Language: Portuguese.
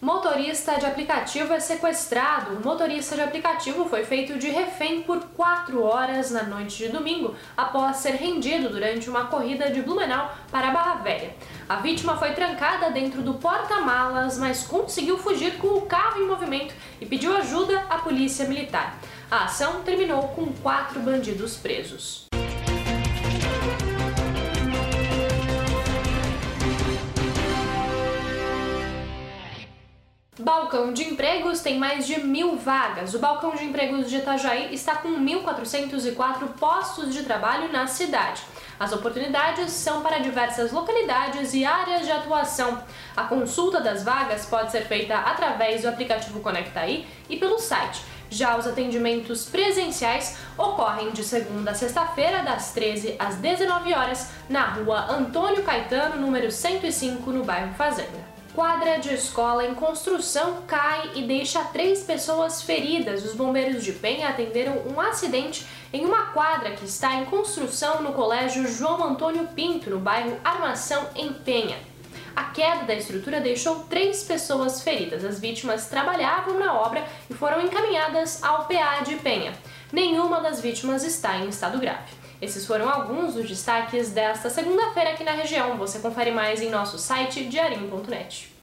Motorista de aplicativo é sequestrado. O motorista de aplicativo foi feito de refém por quatro horas na noite de domingo, após ser rendido durante uma corrida de Blumenau para Barra Velha. A vítima foi trancada dentro do porta-malas, mas conseguiu fugir com o carro em movimento e pediu ajuda à polícia militar. A ação terminou com quatro bandidos presos. Balcão de empregos tem mais de mil vagas. O Balcão de Empregos de Itajaí está com 1.404 postos de trabalho na cidade. As oportunidades são para diversas localidades e áreas de atuação. A consulta das vagas pode ser feita através do aplicativo Conectaí e pelo site. Já os atendimentos presenciais ocorrem de segunda a sexta-feira, das 13 às 19 horas, na rua Antônio Caetano, número 105, no bairro Fazenda. Quadra de escola em construção cai e deixa três pessoas feridas. Os bombeiros de Penha atenderam um acidente em uma quadra que está em construção no Colégio João Antônio Pinto, no bairro Armação, em Penha. A queda da estrutura deixou três pessoas feridas. As vítimas trabalhavam na obra e foram encaminhadas ao PA de Penha. Nenhuma das vítimas está em estado grave. Esses foram alguns dos destaques desta segunda-feira aqui na região. Você confere mais em nosso site diarinho.net.